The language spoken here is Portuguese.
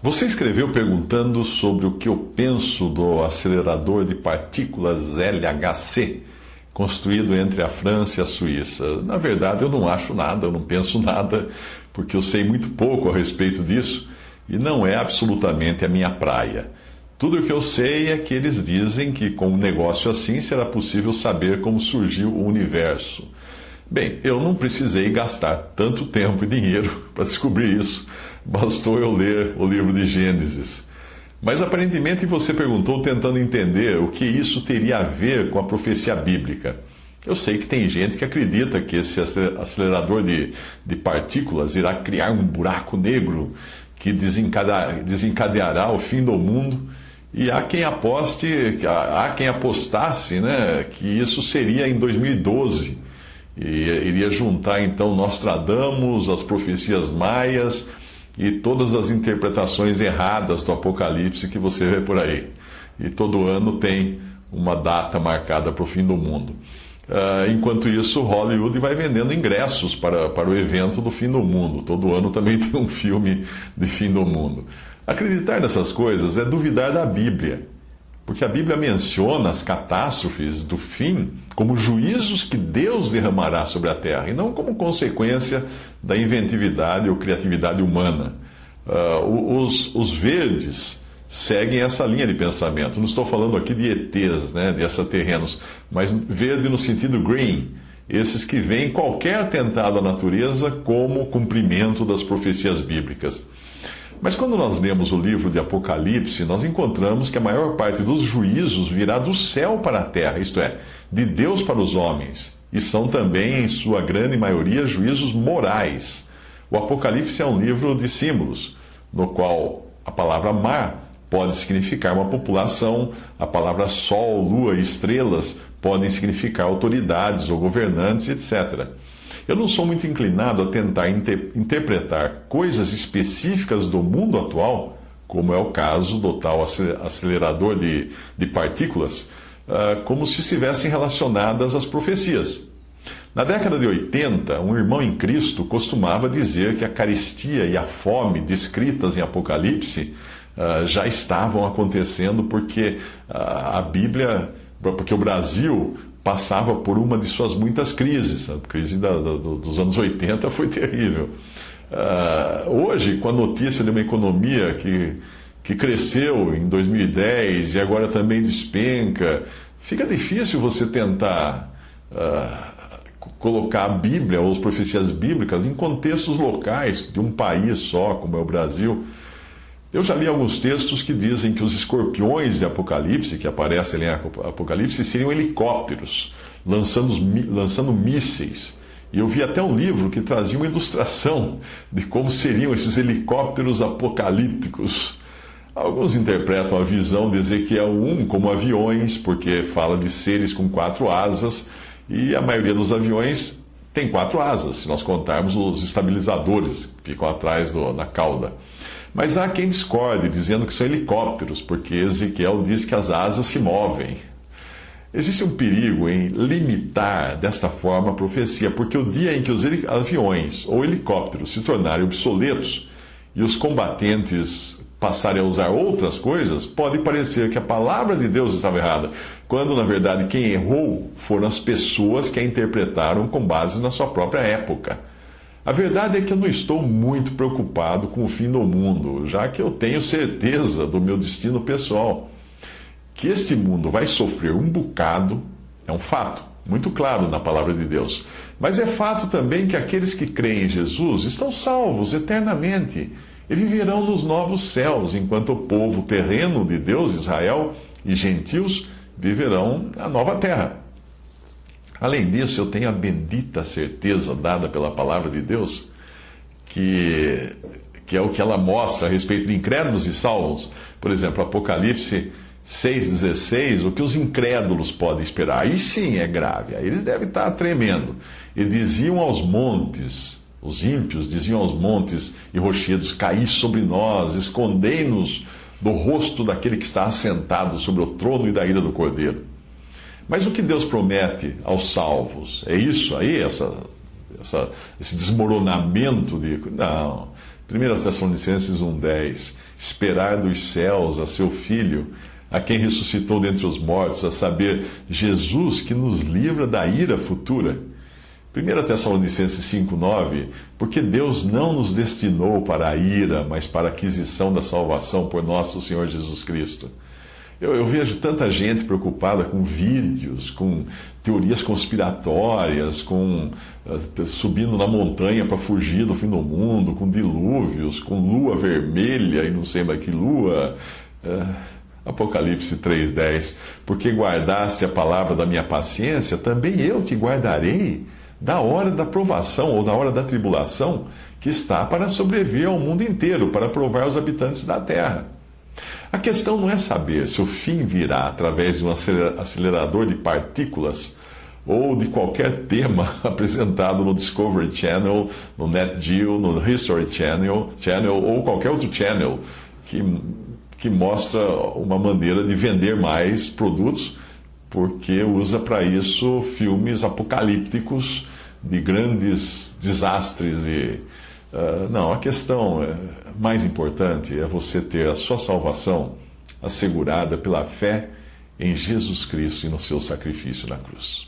Você escreveu perguntando sobre o que eu penso do acelerador de partículas LHC, construído entre a França e a Suíça. Na verdade, eu não acho nada, eu não penso nada, porque eu sei muito pouco a respeito disso e não é absolutamente a minha praia. Tudo o que eu sei é que eles dizem que com um negócio assim será possível saber como surgiu o universo. Bem, eu não precisei gastar tanto tempo e dinheiro para descobrir isso. Bastou eu ler o livro de Gênesis. Mas aparentemente você perguntou tentando entender o que isso teria a ver com a profecia bíblica. Eu sei que tem gente que acredita que esse acelerador de, de partículas irá criar um buraco negro que desencadeará, desencadeará o fim do mundo. E há quem aposte, há quem apostasse né, que isso seria em 2012. E iria juntar então Nostradamus, as profecias maias e todas as interpretações erradas do Apocalipse que você vê por aí. E todo ano tem uma data marcada para o fim do mundo. Uh, enquanto isso, Hollywood vai vendendo ingressos para, para o evento do fim do mundo. Todo ano também tem um filme de fim do mundo. Acreditar nessas coisas é duvidar da Bíblia, porque a Bíblia menciona as catástrofes do fim como juízos que Deus derramará sobre a terra, e não como consequência da inventividade ou criatividade humana. Uh, os, os verdes seguem essa linha de pensamento. Não estou falando aqui de ETs, né, de extraterrenos, mas verde no sentido green, esses que veem qualquer atentado à natureza como cumprimento das profecias bíblicas. Mas quando nós lemos o livro de Apocalipse, nós encontramos que a maior parte dos juízos virá do céu para a terra, isto é, de Deus para os homens, e são também, em sua grande maioria, juízos morais. O Apocalipse é um livro de símbolos, no qual a palavra mar pode significar uma população, a palavra sol, lua e estrelas podem significar autoridades ou governantes, etc. Eu não sou muito inclinado a tentar inter interpretar coisas específicas do mundo atual, como é o caso do tal acelerador de, de partículas, uh, como se estivessem relacionadas às profecias. Na década de 80, um irmão em Cristo costumava dizer que a carestia e a fome descritas em Apocalipse uh, já estavam acontecendo porque uh, a Bíblia, porque o Brasil passava por uma de suas muitas crises. A crise da, da, dos anos 80 foi terrível. Uh, hoje, com a notícia de uma economia que, que cresceu em 2010 e agora também despenca, fica difícil você tentar uh, colocar a Bíblia ou as profecias bíblicas em contextos locais de um país só, como é o Brasil. Eu já li alguns textos que dizem que os escorpiões de Apocalipse, que aparecem em Apocalipse, seriam helicópteros, lançando, lançando mísseis. E eu vi até um livro que trazia uma ilustração de como seriam esses helicópteros apocalípticos. Alguns interpretam a visão de Ezequiel 1 como aviões, porque fala de seres com quatro asas, e a maioria dos aviões tem quatro asas, se nós contarmos os estabilizadores que ficam atrás do, na cauda. Mas há quem discorde, dizendo que são helicópteros, porque Ezequiel diz que as asas se movem. Existe um perigo em limitar desta forma a profecia, porque o dia em que os aviões ou helicópteros se tornarem obsoletos e os combatentes passarem a usar outras coisas, pode parecer que a palavra de Deus estava errada, quando na verdade quem errou foram as pessoas que a interpretaram com base na sua própria época. A verdade é que eu não estou muito preocupado com o fim do mundo, já que eu tenho certeza do meu destino pessoal. Que este mundo vai sofrer um bocado é um fato, muito claro na palavra de Deus. Mas é fato também que aqueles que creem em Jesus estão salvos eternamente e viverão nos novos céus, enquanto o povo terreno de Deus, Israel, e gentios viverão a nova terra. Além disso, eu tenho a bendita certeza dada pela palavra de Deus, que, que é o que ela mostra a respeito de incrédulos e salvos. Por exemplo, Apocalipse 6,16, o que os incrédulos podem esperar. Aí sim é grave, aí eles devem estar tremendo. E diziam aos montes, os ímpios diziam aos montes e rochedos: Caí sobre nós, escondei-nos do rosto daquele que está assentado sobre o trono e da ira do cordeiro. Mas o que Deus promete aos salvos? É isso aí, essa, essa, esse desmoronamento de. Não. 1 Tessalonicenses 1,10: Esperar dos céus a seu filho, a quem ressuscitou dentre os mortos, a saber, Jesus que nos livra da ira futura. 1 Tessalonicenses 5,9: Porque Deus não nos destinou para a ira, mas para a aquisição da salvação por nosso Senhor Jesus Cristo. Eu, eu, vejo tanta gente preocupada com vídeos, com teorias conspiratórias, com uh, subindo na montanha para fugir do fim do mundo, com dilúvios, com lua vermelha e não sei mais que lua. Uh, Apocalipse 3,10: Porque guardaste a palavra da minha paciência, também eu te guardarei da hora da provação ou da hora da tribulação que está para sobreviver ao mundo inteiro, para provar os habitantes da terra. A questão não é saber se o fim virá através de um acelerador de partículas ou de qualquer tema apresentado no Discovery Channel, no Net Geo, no History Channel, Channel ou qualquer outro channel que, que mostra uma maneira de vender mais produtos porque usa para isso filmes apocalípticos de grandes desastres e uh, não a questão é, mais importante é você ter a sua salvação assegurada pela fé em Jesus Cristo e no seu sacrifício na cruz.